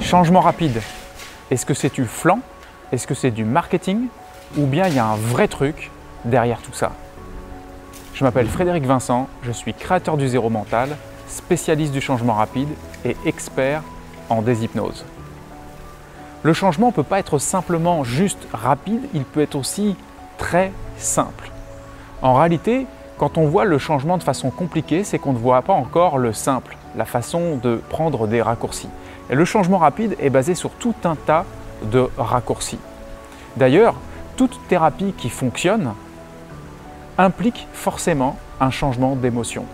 Changement rapide, est-ce que c'est du flanc? Est-ce que c'est du marketing? Ou bien il y a un vrai truc derrière tout ça? Je m'appelle Frédéric Vincent, je suis créateur du zéro mental, spécialiste du changement rapide et expert en déshypnose. Le changement ne peut pas être simplement juste rapide, il peut être aussi très simple. En réalité, quand on voit le changement de façon compliquée, c'est qu'on ne voit pas encore le simple, la façon de prendre des raccourcis. Le changement rapide est basé sur tout un tas de raccourcis. D'ailleurs, toute thérapie qui fonctionne implique forcément un changement d'émotion.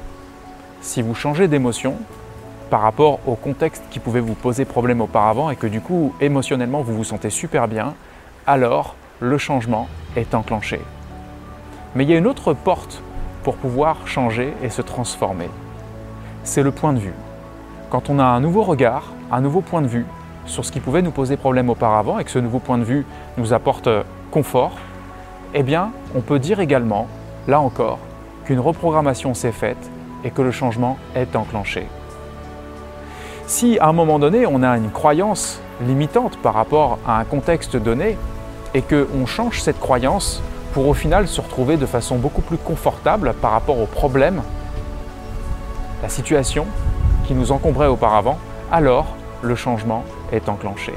Si vous changez d'émotion par rapport au contexte qui pouvait vous poser problème auparavant et que du coup émotionnellement vous vous sentez super bien, alors le changement est enclenché. Mais il y a une autre porte pour pouvoir changer et se transformer. C'est le point de vue. Quand on a un nouveau regard, un nouveau point de vue sur ce qui pouvait nous poser problème auparavant et que ce nouveau point de vue nous apporte confort, eh bien, on peut dire également, là encore, qu'une reprogrammation s'est faite et que le changement est enclenché. Si à un moment donné, on a une croyance limitante par rapport à un contexte donné et qu'on change cette croyance pour au final se retrouver de façon beaucoup plus confortable par rapport au problème, la situation qui nous encombrait auparavant, alors le changement est enclenché.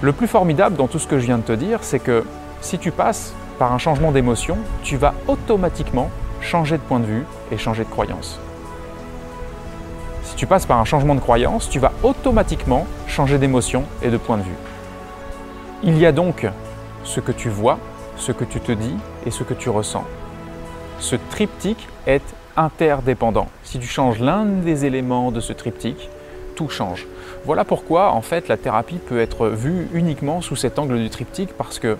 Le plus formidable dans tout ce que je viens de te dire, c'est que si tu passes par un changement d'émotion, tu vas automatiquement changer de point de vue et changer de croyance. Si tu passes par un changement de croyance, tu vas automatiquement changer d'émotion et de point de vue. Il y a donc ce que tu vois, ce que tu te dis et ce que tu ressens. Ce triptyque est interdépendant. Si tu changes l'un des éléments de ce triptyque, tout change. Voilà pourquoi en fait la thérapie peut être vue uniquement sous cet angle du triptyque parce que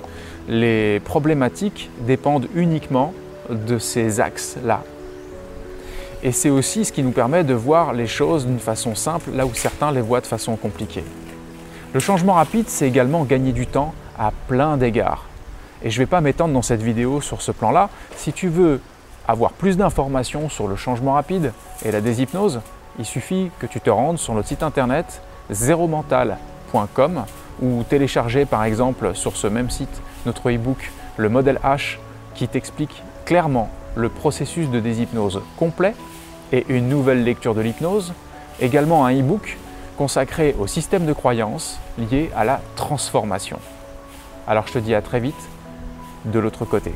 les problématiques dépendent uniquement de ces axes-là. Et c'est aussi ce qui nous permet de voir les choses d'une façon simple là où certains les voient de façon compliquée. Le changement rapide, c'est également gagner du temps à plein d'égards. Et je ne vais pas m'étendre dans cette vidéo sur ce plan-là. Si tu veux avoir plus d'informations sur le changement rapide et la déshypnose, il suffit que tu te rendes sur notre site internet zeromental.com ou télécharger par exemple sur ce même site notre e-book Le modèle H qui t'explique clairement le processus de déshypnose complet et une nouvelle lecture de l'hypnose, également un e-book consacré au système de croyances lié à la transformation. Alors je te dis à très vite de l'autre côté.